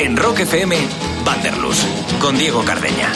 En Rock FM, Vanderlus, con Diego Cardeña.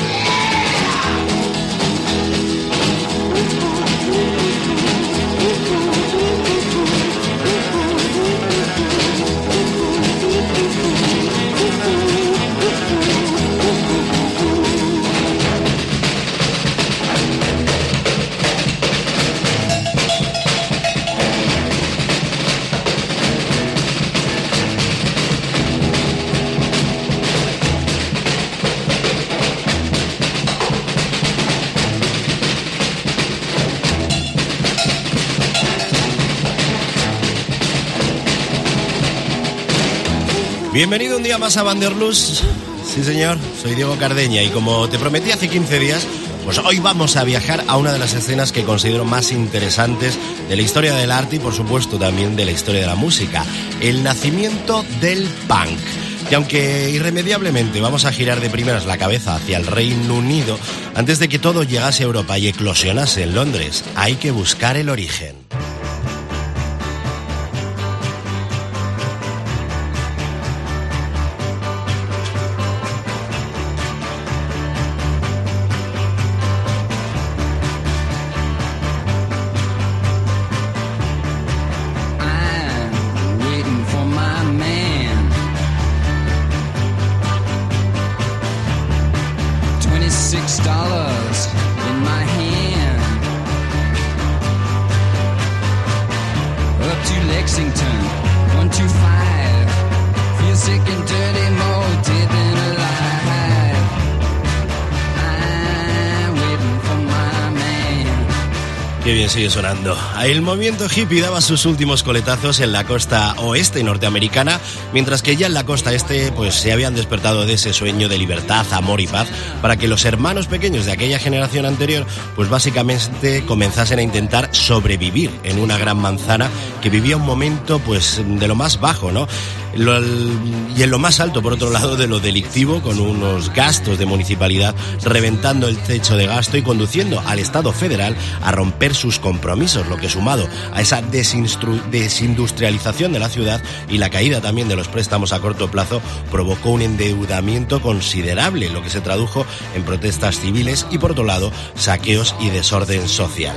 Bienvenido un día más a Vanderlust. Sí, señor, soy Diego Cardeña y como te prometí hace 15 días, pues hoy vamos a viajar a una de las escenas que considero más interesantes de la historia del arte y por supuesto también de la historia de la música, el nacimiento del punk. Y aunque irremediablemente vamos a girar de primeras la cabeza hacia el Reino Unido, antes de que todo llegase a Europa y eclosionase en Londres, hay que buscar el origen. El movimiento hippie daba sus últimos coletazos en la costa oeste norteamericana, mientras que ya en la costa este pues se habían despertado de ese sueño de libertad, amor y paz para que los hermanos pequeños de aquella generación anterior pues básicamente comenzasen a intentar sobrevivir en una gran manzana que vivía un momento pues de lo más bajo, ¿no? Y en lo más alto, por otro lado, de lo delictivo, con unos gastos de municipalidad reventando el techo de gasto y conduciendo al Estado federal a romper sus compromisos, lo que sumado a esa desindustrialización de la ciudad y la caída también de los préstamos a corto plazo provocó un endeudamiento considerable, lo que se tradujo en protestas civiles y por otro lado saqueos y desorden social.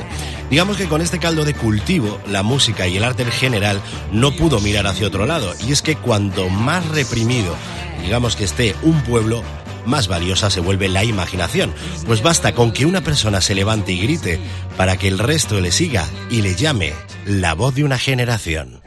Digamos que con este caldo de cultivo, la música y el arte en general no pudo mirar hacia otro lado, y es que cuanto más reprimido, digamos que esté un pueblo, más valiosa se vuelve la imaginación, pues basta con que una persona se levante y grite para que el resto le siga y le llame la voz de una generación.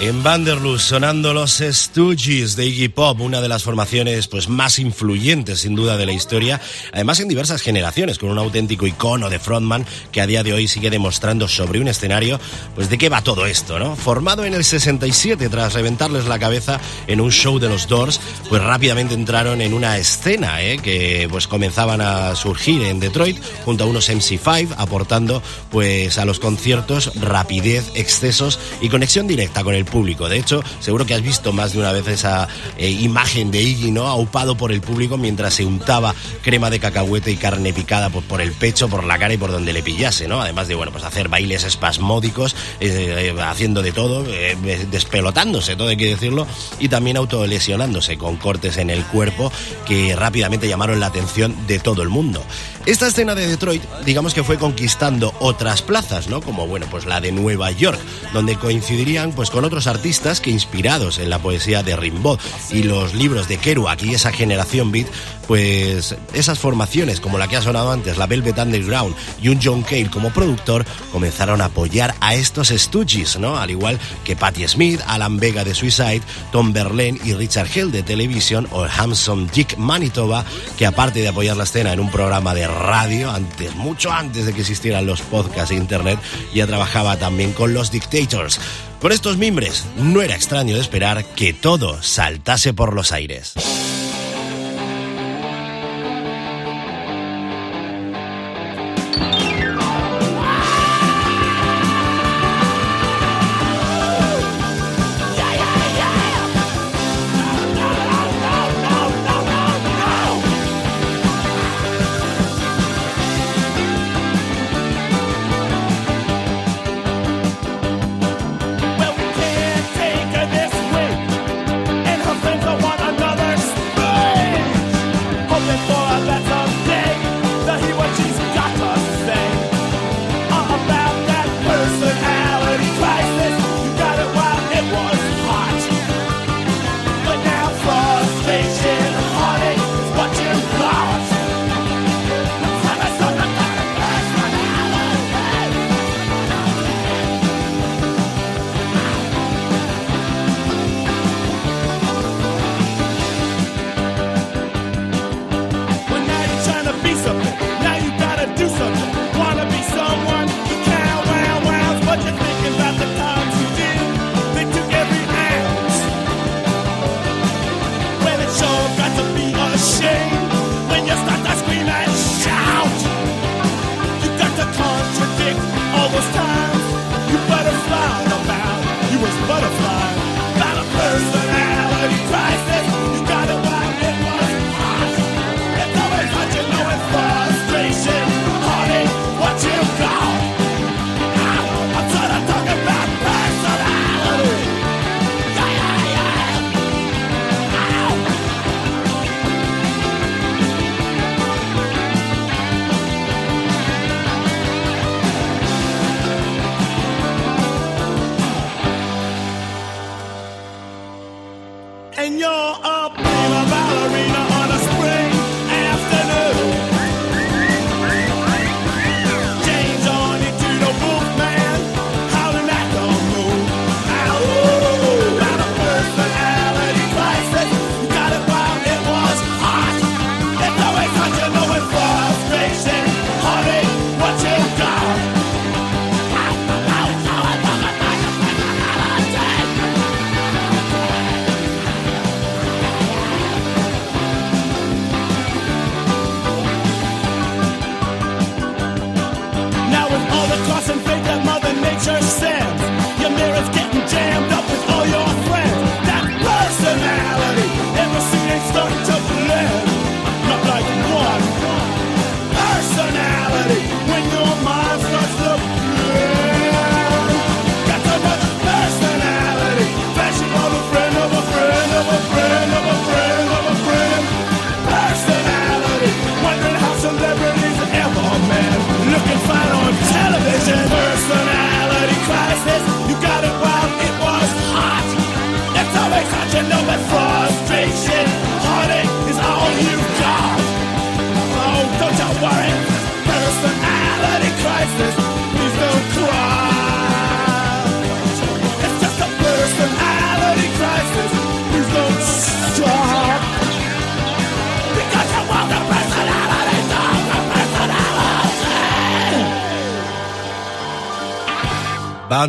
En Vanderlust sonando los Stooges de Iggy Pop, una de las formaciones pues más influyentes sin duda de la historia, además en diversas generaciones, con un auténtico icono de frontman que a día de hoy sigue demostrando sobre un escenario pues de qué va todo esto, ¿no? Formado en el 67 tras reventarles la cabeza en un show de los Doors, pues rápidamente entraron en una escena ¿eh? que pues comenzaban a surgir en Detroit junto a unos MC5 aportando pues a los conciertos rapidez, excesos y conexión directa con el público. De hecho, seguro que has visto más de una vez esa eh, imagen de Iggy, ¿no? Aupado por el público mientras se untaba crema de cacahuete y carne picada pues, por el pecho, por la cara y por donde le pillase, ¿no? Además de, bueno, pues hacer bailes espasmódicos, eh, eh, haciendo de todo, despelotándose, todo hay que decirlo, y también autolesionándose con cortes en el cuerpo que rápidamente llamaron la atención de todo el mundo. Esta escena de Detroit, digamos que fue conquistando otras plazas, ¿no? Como, bueno, pues la de Nueva York, donde coincidirían pues con otros artistas que inspirados en la poesía de Rimbaud y los libros de Kerouac y esa generación beat, pues esas formaciones como la que ha sonado antes, la Velvet Underground y un John Cale como productor, comenzaron a apoyar a estos Stooges, ¿no? Al igual que Patti Smith, Alan Vega de Suicide, Tom Verlaine y Richard Hell de Television o Hamson Dick Manitoba, que aparte de apoyar la escena en un programa de radio, antes, mucho antes de que existieran los podcasts e internet, ya trabajaba también con los Dictators. Con estos mimbres, no era extraño de esperar que todo saltase por los aires.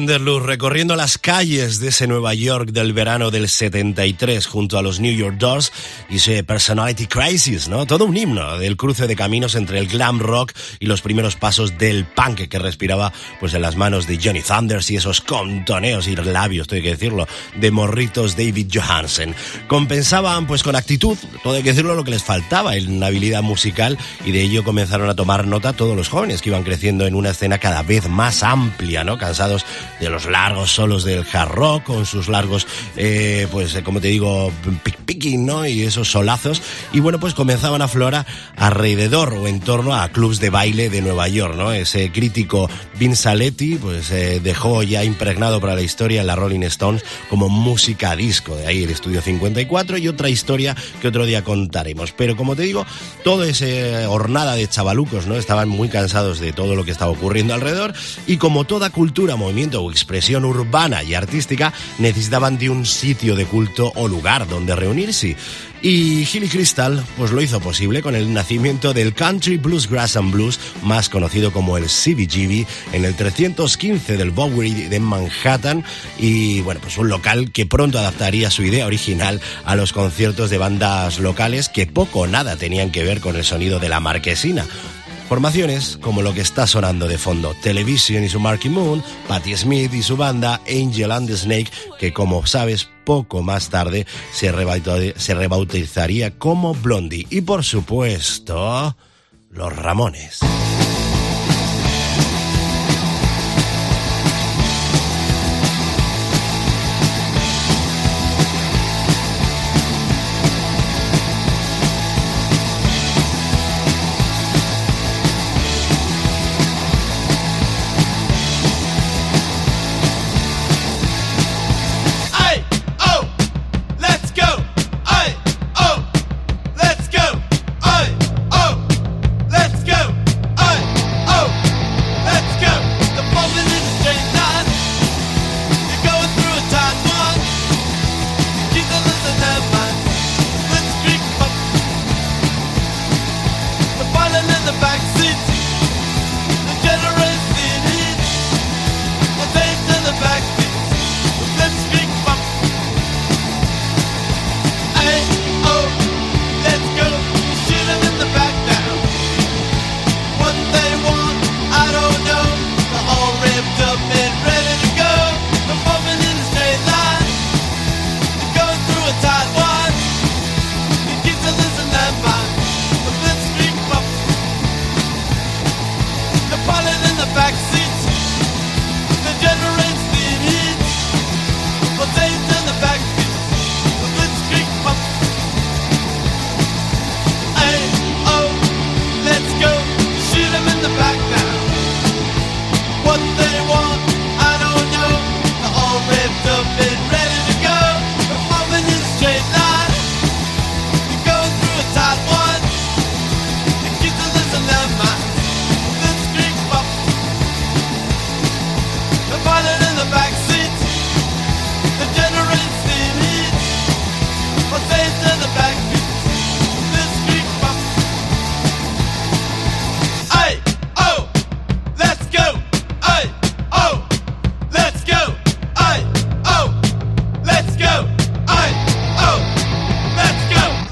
Vanderloo recorriendo las calles de ese Nueva York del verano del 73 junto a los New York Dolls y ese Personality Crisis, ¿no? Todo un himno del cruce de caminos entre el glam rock y los primeros pasos del punk que respiraba pues en las manos de Johnny Thunders y esos contoneos y labios, tengo que decirlo, de morritos David Johansen. Compensaban pues con actitud, todo hay que decirlo, lo que les faltaba en habilidad musical y de ello comenzaron a tomar nota todos los jóvenes que iban creciendo en una escena cada vez más amplia, ¿no? Cansados de los largos solos del hard rock, con sus largos, eh, pues eh, como te digo, pick picking, ¿no? Y esos solazos. Y bueno, pues comenzaban a aflorar alrededor o en torno a clubs de baile de Nueva York, ¿no? Ese crítico Vince Aletti, pues eh, dejó ya impregnado para la historia la Rolling Stones como música disco, de ahí el estudio 54 y otra historia que otro día contaremos. Pero como te digo, toda esa hornada de chavalucos, ¿no? Estaban muy cansados de todo lo que estaba ocurriendo alrededor y como toda cultura, movimiento o expresión urbana y artística necesitaban de un sitio de culto o lugar donde reunirse. Y Hilly Crystal pues lo hizo posible con el nacimiento del Country Blues Grass and Blues, más conocido como el CBGB, en el 315 del Bowery de Manhattan y bueno, pues un local que pronto adaptaría su idea original a los conciertos de bandas locales que poco o nada tenían que ver con el sonido de la marquesina. Formaciones como lo que está sonando de fondo, Television y su Marky Moon, Patti Smith y su banda Angel and the Snake, que como sabes poco más tarde se, se rebautizaría como Blondie. Y por supuesto, los Ramones.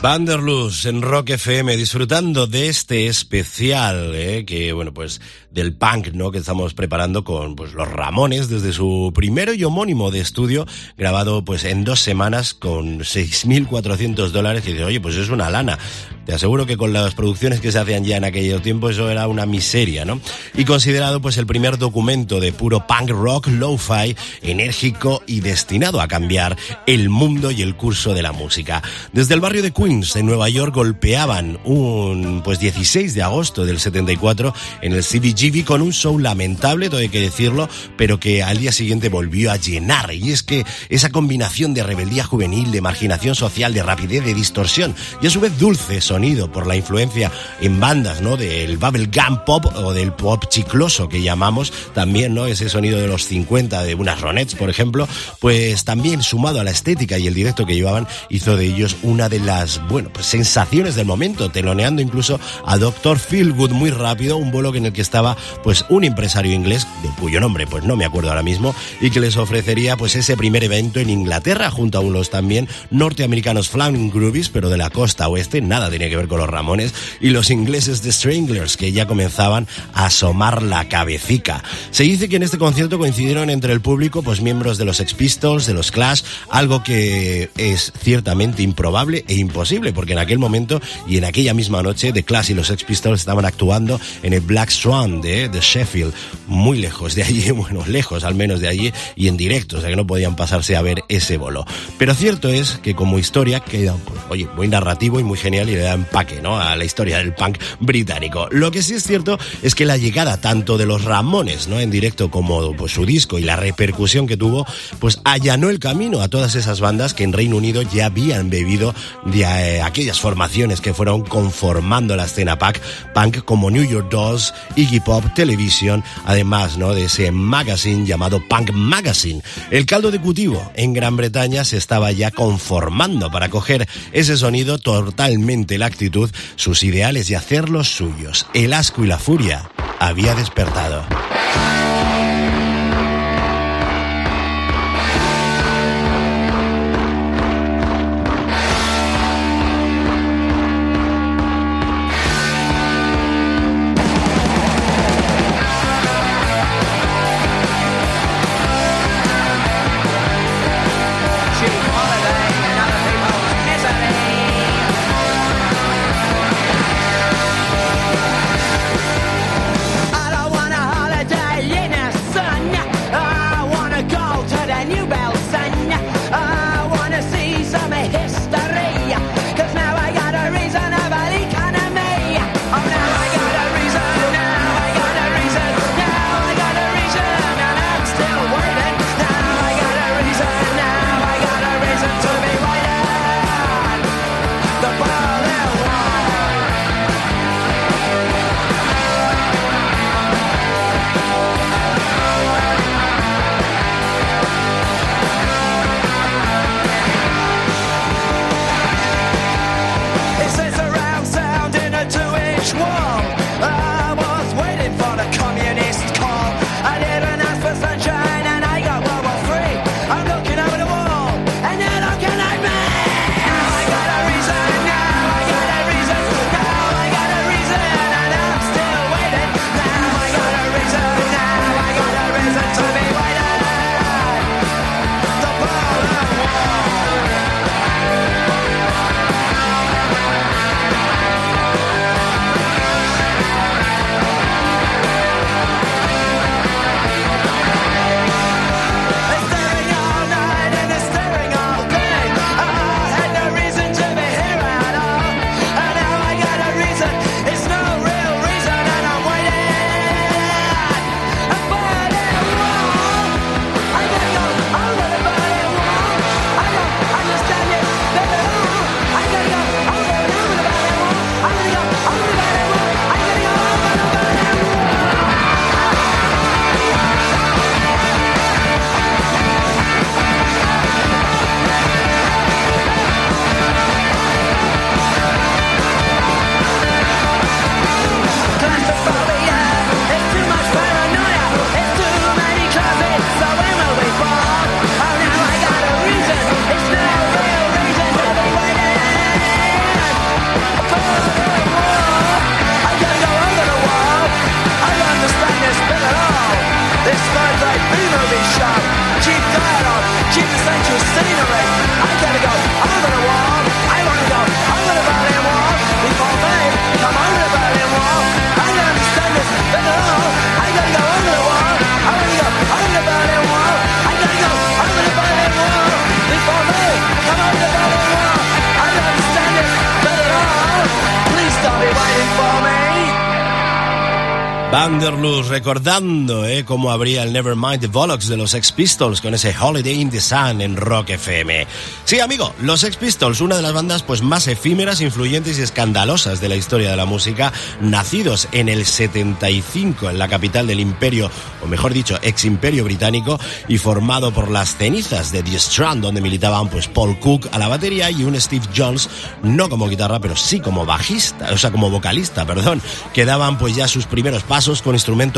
Vanderluz en Rock FM, disfrutando de este especial, eh, que bueno, pues del punk, ¿no? Que estamos preparando con pues los Ramones desde su primero y homónimo de estudio, grabado pues en dos semanas con 6.400 dólares, y dice, oye, pues es una lana. Te aseguro que con las producciones que se hacían ya en aquellos tiempos eso era una miseria, ¿no? Y considerado pues el primer documento de puro punk rock, lo-fi, enérgico y destinado a cambiar el mundo y el curso de la música. Desde el barrio de Queens, en Nueva York, golpeaban un pues 16 de agosto del 74 en el CBGB con un show lamentable, todo hay que decirlo, pero que al día siguiente volvió a llenar. Y es que esa combinación de rebeldía juvenil, de marginación social, de rapidez, de distorsión y a su vez dulce son por la influencia en bandas, ¿no? Del bubblegum pop o del pop chicloso que llamamos también, ¿no? Ese sonido de los 50 de unas Ronettes, por ejemplo, pues también sumado a la estética y el directo que llevaban, hizo de ellos una de las, bueno, pues sensaciones del momento, teloneando incluso a Doctor Feelgood muy rápido, un vuelo en el que estaba pues un empresario inglés, de cuyo nombre pues no me acuerdo ahora mismo, y que les ofrecería pues ese primer evento en Inglaterra junto a unos también norteamericanos Flaming Groovies, pero de la costa oeste, nada tiene que ver con los Ramones, y los ingleses de Stranglers, que ya comenzaban a asomar la cabecica. Se dice que en este concierto coincidieron entre el público pues miembros de los Sex Pistols, de los Clash, algo que es ciertamente improbable e imposible, porque en aquel momento y en aquella misma noche The Clash y los Sex Pistols estaban actuando en el Black Swan de, de Sheffield, muy lejos de allí, bueno, lejos al menos de allí y en directo, o sea que no podían pasarse a ver ese bolo. Pero cierto es que como historia queda, pues, oye, muy narrativo y muy genial y le da empaque, ¿no? A la historia del punk británico. Lo que sí es cierto es que la llegada tanto de los Ramones, ¿no? En directo como pues, su disco y la repercusión que tuvo, pues allanó el camino a todas esas bandas que en Reino Unido ya habían bebido de eh, aquellas formaciones que fueron conformando la escena punk, punk como New York Dolls, Iggy Pop, Television, además, ¿no? De ese magazine llamado Punk Magazine. El caldo de cultivo en Gran Bretaña se estaba ya conformando para coger ese sonido totalmente la actitud, sus ideales y hacerlos suyos. El asco y la furia había despertado. Vanderlust recordando eh, cómo abría el Nevermind the Bollocks de los Sex Pistols con ese Holiday in the Sun en Rock FM. Sí, amigo, los Sex Pistols, una de las bandas pues más efímeras, influyentes y escandalosas de la historia de la música, nacidos en el 75 en la capital del imperio, o mejor dicho, ex imperio británico, y formado por las cenizas de The Strand, donde militaban pues Paul Cook a la batería y un Steve Jones, no como guitarra, pero sí como bajista, o sea, como vocalista, perdón, que daban pues ya sus primeros pasos con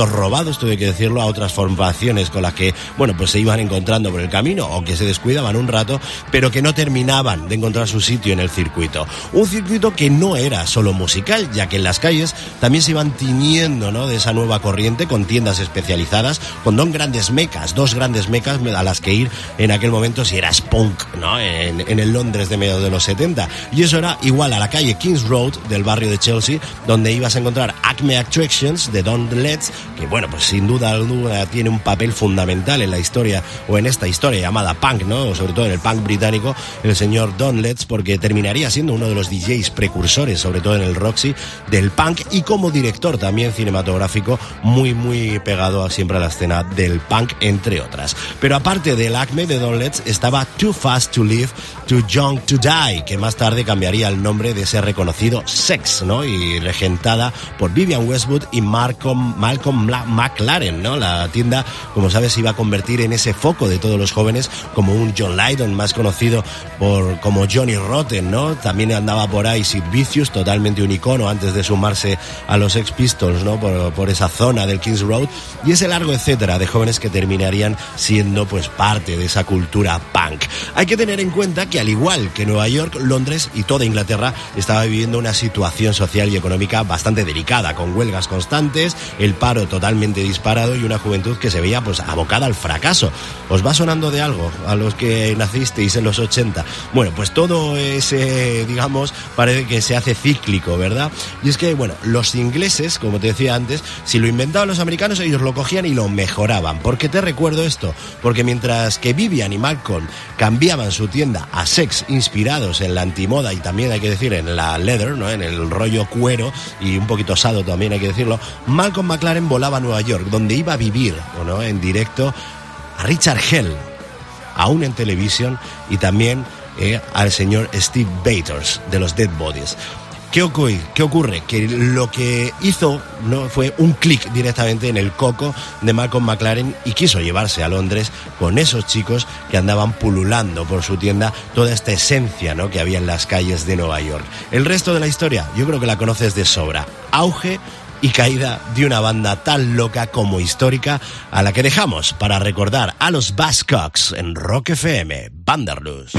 robados, tuve que decirlo, a otras formaciones con las que, bueno, pues se iban encontrando por el camino o que se descuidaban un rato, pero que no terminaban de encontrar su sitio en el circuito. Un circuito que no era solo musical, ya que en las calles también se iban tiñendo, ¿no? De esa nueva corriente con tiendas especializadas, con dos grandes mecas, dos grandes mecas a las que ir en aquel momento si eras punk, ¿no? En, en el Londres de medio de los 70. Y eso era igual a la calle Kings Road del barrio de Chelsea, donde ibas a encontrar Acme Attractions de Don Letts, que bueno, pues sin duda alguna tiene un papel fundamental en la historia o en esta historia llamada punk, ¿no? Sobre todo en el punk británico, el señor Don Letts, porque terminaría siendo uno de los DJs precursores, sobre todo en el Roxy, del punk y como director también cinematográfico, muy, muy pegado siempre a la escena del punk, entre otras. Pero aparte del Acme de Don Letts, estaba Too Fast to Live, Too Young to Die, que más tarde cambiaría el nombre de ese reconocido Sex, ¿no? Y regentada por Vivian Westwood y Malcolm, Malcolm McLaren, ¿no? La tienda, como sabes, iba a convertir en ese foco de todos los jóvenes como un John Lydon, más conocido por como Johnny Rotten, ¿no? También andaba por ahí Sid Vicious, totalmente un icono antes de sumarse a los Ex Pistols, ¿no? Por, por esa zona del Kings Road y ese largo etcétera de jóvenes que terminarían siendo pues parte de esa cultura punk. Hay que tener en cuenta que al igual que Nueva York, Londres y toda Inglaterra estaba viviendo una situación social y económica bastante delicada, con huelgas constantes, el paro totalmente disparado y una juventud que se veía pues abocada al fracaso. ¿Os va sonando de algo a los que nacisteis en los 80? Bueno, pues todo ese, digamos, parece que se hace cíclico, ¿verdad? Y es que, bueno, los ingleses, como te decía antes, si lo inventaban los americanos, ellos lo cogían y lo mejoraban. ¿Por qué te recuerdo esto? Porque mientras que Vivian y Malcolm cambiaban su tienda a sex inspirados en la antimoda y también hay que decir en la leather, ¿no? en el rollo cuero y un poquito osado también hay que decirlo, Malcolm McLaren volaba a Nueva York, donde iba a vivir ¿no? en directo a Richard Hell, aún en televisión, y también eh, al señor Steve Bators de los Dead Bodies. ¿Qué ocurre? ¿Qué ocurre? Que lo que hizo no fue un clic directamente en el coco de Malcolm McLaren y quiso llevarse a Londres con esos chicos que andaban pululando por su tienda toda esta esencia ¿no? que había en las calles de Nueva York. El resto de la historia yo creo que la conoces de sobra. Auge y caída de una banda tan loca como histórica a la que dejamos para recordar a los Buzzcocks en Rock FM, Vanderlust.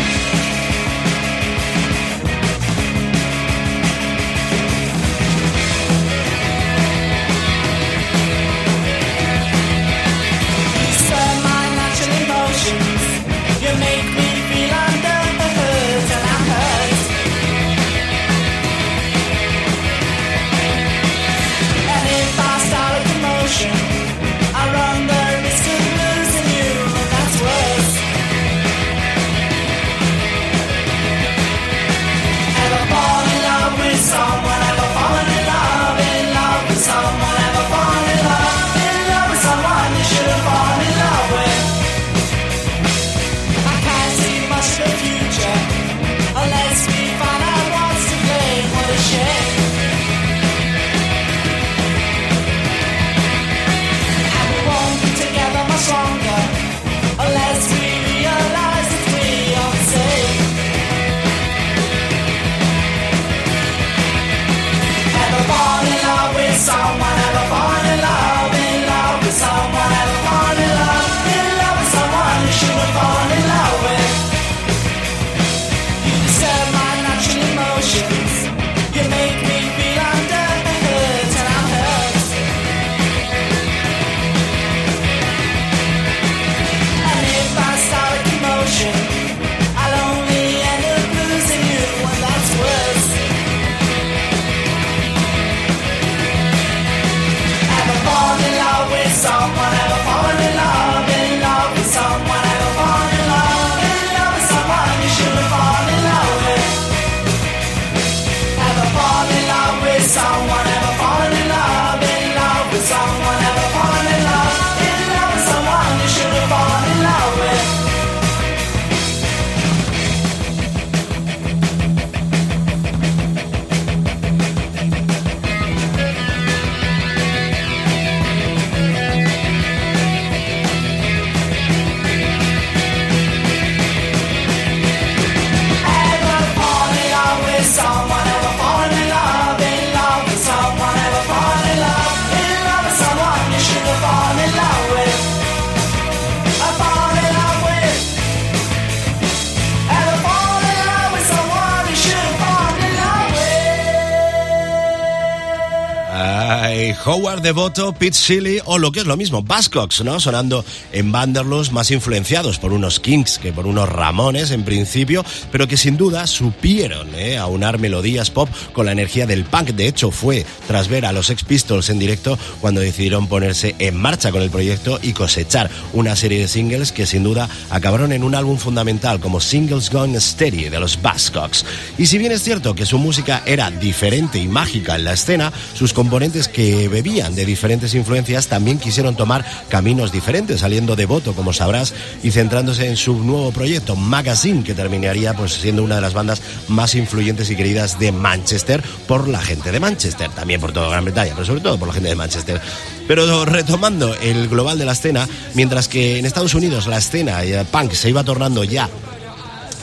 Howard Devoto, Pete Seeley o lo que es lo mismo, Buzzcocks, ¿no? Sonando en Vanderlos más influenciados por unos Kings que por unos Ramones en principio, pero que sin duda supieron ¿eh? aunar melodías pop con la energía del punk. De hecho, fue tras ver a los Ex Pistols en directo cuando decidieron ponerse en marcha con el proyecto y cosechar una serie de singles que sin duda acabaron en un álbum fundamental como Singles Gone Steady de los Buzzcocks. Y si bien es cierto que su música era diferente y mágica en la escena, sus componentes que bebían de diferentes influencias también quisieron tomar caminos diferentes, saliendo de voto, como sabrás, y centrándose en su nuevo proyecto, Magazine, que terminaría pues siendo una de las bandas más influyentes y queridas de Manchester por la gente de Manchester, también por toda Gran Bretaña, pero sobre todo por la gente de Manchester. Pero retomando el global de la escena, mientras que en Estados Unidos la escena eh, punk se iba tornando ya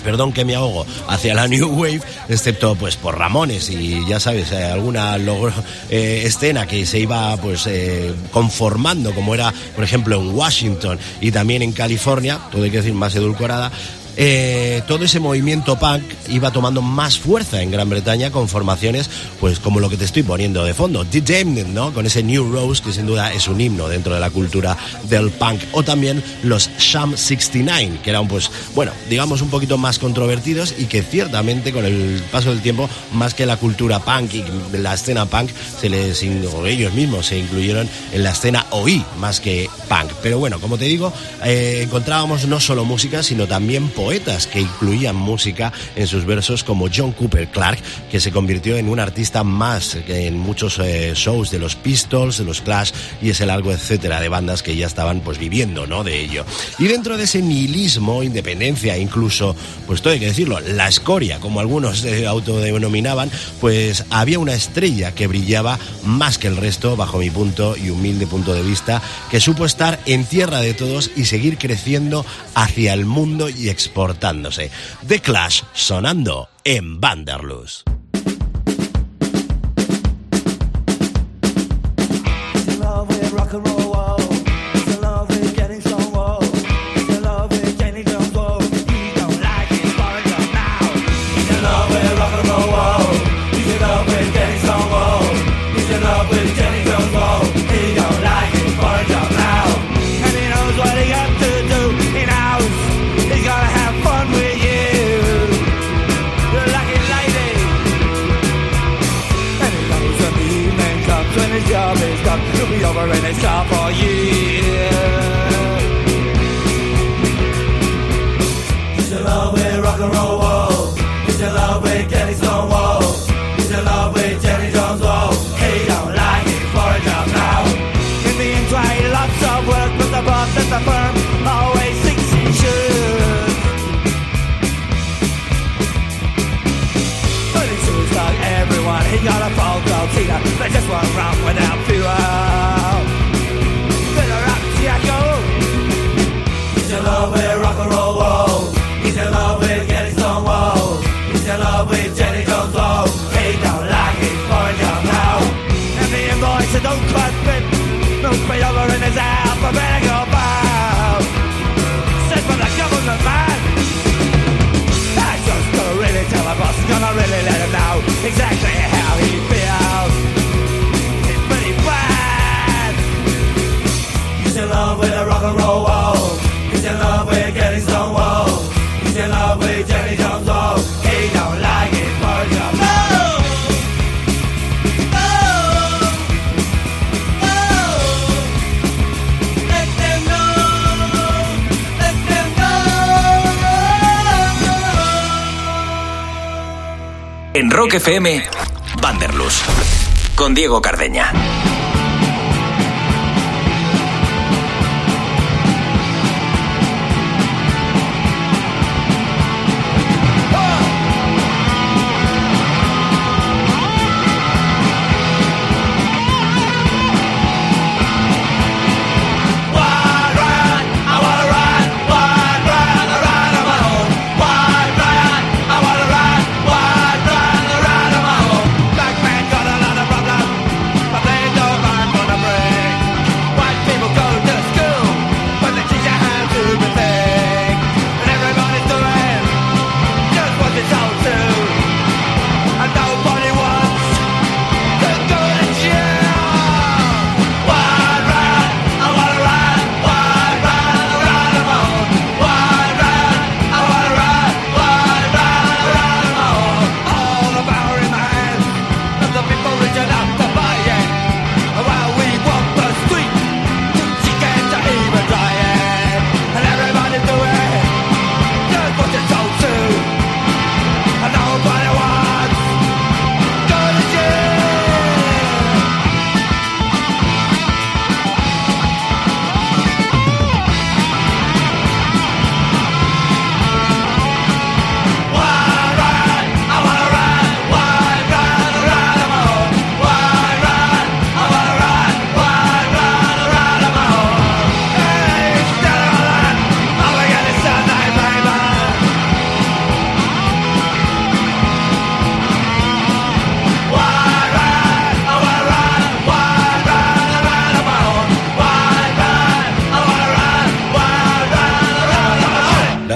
perdón que me ahogo, hacia la New Wave, excepto pues por Ramones. Y ya sabes, eh, alguna eh, escena que se iba pues eh, conformando, como era por ejemplo en Washington y también en California, todo hay que decir más edulcorada, eh, todo ese movimiento punk iba tomando más fuerza en Gran Bretaña con formaciones, pues como lo que te estoy poniendo de fondo, The Damned, ¿no? Con ese New Rose que sin duda es un himno dentro de la cultura del punk. O también los Sham 69, que eran pues, bueno, digamos un poquito más controvertidos y que ciertamente con el paso del tiempo, más que la cultura punk y la escena punk, se les, ellos mismos se incluyeron en la escena OI más que punk. Pero bueno, como te digo, eh, encontrábamos no solo música, sino también poesía poetas que incluían música en sus versos como John Cooper Clark, que se convirtió en un artista más en muchos eh, shows de los Pistols, de los Clash y ese largo etcétera de bandas que ya estaban pues viviendo, ¿no? De ello. Y dentro de ese nihilismo, independencia, incluso, pues todo hay que decirlo, la escoria, como algunos se autodenominaban, pues había una estrella que brillaba más que el resto, bajo mi punto y humilde punto de vista, que supo estar en tierra de todos y seguir creciendo hacia el mundo y exportar portándose. The Clash sonando en Vanderlust. They just were around without fear. Rock FM, Vanderlus. Con Diego Cardeña.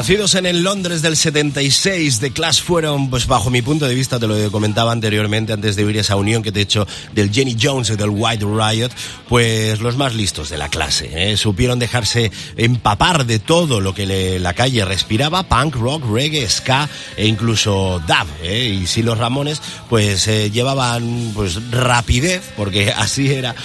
Nacidos en el Londres del 76, The Clash fueron, pues bajo mi punto de vista, te lo comentaba anteriormente antes de oír esa unión que te he hecho del Jenny Jones y del White Riot, pues los más listos de la clase. ¿eh? Supieron dejarse empapar de todo lo que la calle respiraba, punk, rock, reggae, ska e incluso dub. ¿eh? Y si los Ramones, pues eh, llevaban pues rapidez, porque así era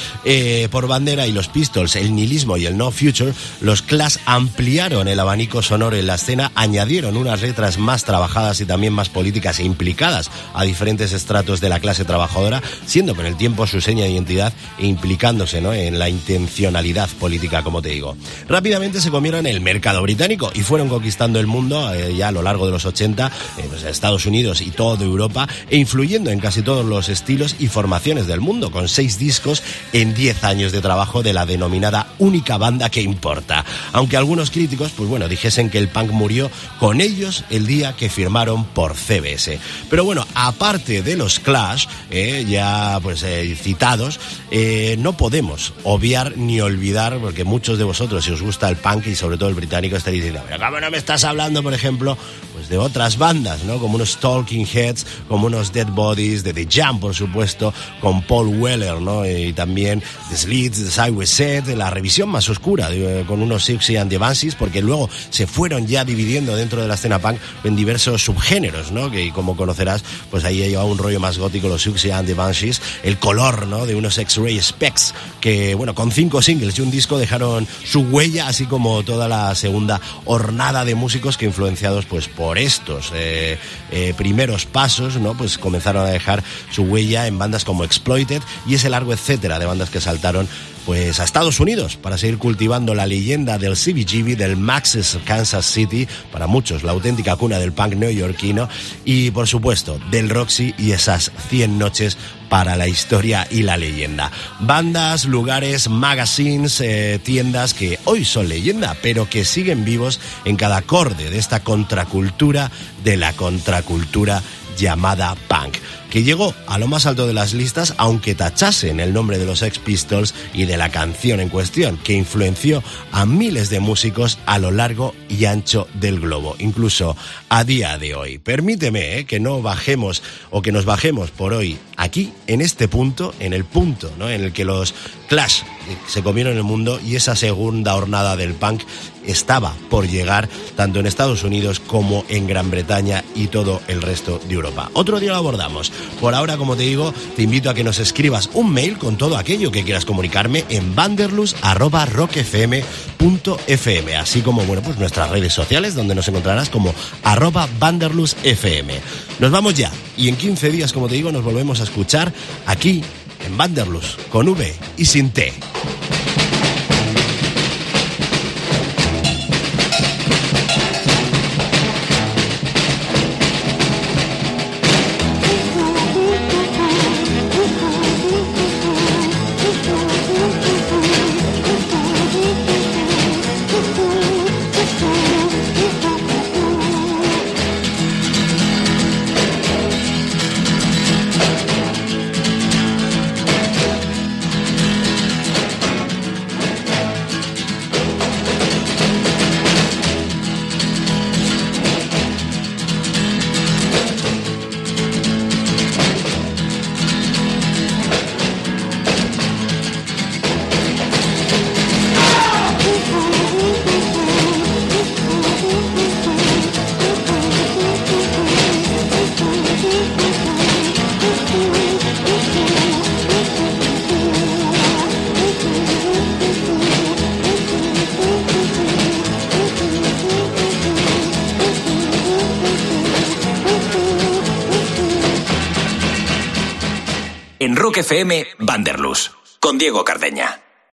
por bandera, y los Pistols, el nihilismo y el no future, los Clash ampliaron el abanico sonoro en la escena añadieron unas letras más trabajadas y también más políticas e implicadas a diferentes estratos de la clase trabajadora, siendo con el tiempo su seña de identidad e implicándose ¿no? en la intencionalidad política, como te digo. Rápidamente se comieron el mercado británico y fueron conquistando el mundo eh, ya a lo largo de los 80, eh, pues, Estados Unidos y toda Europa, e influyendo en casi todos los estilos y formaciones del mundo, con seis discos en diez años de trabajo de la denominada única banda que importa. Aunque algunos críticos, pues bueno, dijesen que el punk murió con ellos el día que firmaron por CBS. Pero bueno, aparte de los Clash, eh, ya pues eh, citados, eh, no podemos obviar ni olvidar, porque muchos de vosotros, si os gusta el punk y sobre todo el británico, estaréis diciendo, pero ¿cómo no me estás hablando, por ejemplo, de otras bandas, ¿no? Como unos Talking Heads, como unos Dead Bodies, de The Jam, por supuesto, con Paul Weller, ¿no? Y también The Slits, The Sideways Set, la revisión más oscura, con unos Sixty and the Banshees, porque luego se fueron ya dividiendo dentro de la escena punk en diversos subgéneros, ¿no? Que como conocerás, pues ahí ha llevado un rollo más gótico los Siouxsie and the Banshees, el color, ¿no? De unos X-Ray Specs que, bueno, con cinco singles y un disco dejaron su huella, así como toda la segunda hornada de músicos que influenciados, pues, por estos eh, eh, primeros pasos, ¿no? Pues comenzaron a dejar su huella en bandas como Exploited y ese largo etcétera de bandas que saltaron pues a Estados Unidos para seguir cultivando la leyenda del CBGB, del Max's Kansas City, para muchos la auténtica cuna del punk neoyorquino y por supuesto del Roxy y esas 100 noches para la historia y la leyenda. Bandas, lugares, magazines, eh, tiendas que hoy son leyenda, pero que siguen vivos en cada acorde de esta contracultura, de la contracultura llamada punk que llegó a lo más alto de las listas aunque tachasen el nombre de los Ex Pistols y de la canción en cuestión, que influenció a miles de músicos a lo largo y ancho del globo, incluso a día de hoy. Permíteme eh, que no bajemos o que nos bajemos por hoy aquí, en este punto, en el punto ¿no? en el que los Clash se comieron el mundo y esa segunda hornada del punk estaba por llegar tanto en Estados Unidos como en Gran Bretaña y todo el resto de Europa. Otro día lo abordamos. Por ahora, como te digo, te invito a que nos escribas un mail con todo aquello que quieras comunicarme en vanderlus.rockfm.fm, así como bueno, pues nuestras redes sociales donde nos encontrarás como arroba vanderlusfm. Nos vamos ya y en 15 días, como te digo, nos volvemos a escuchar aquí en Vanderlus con V y sin T. FM Vanderlus, con Diego Cardeña.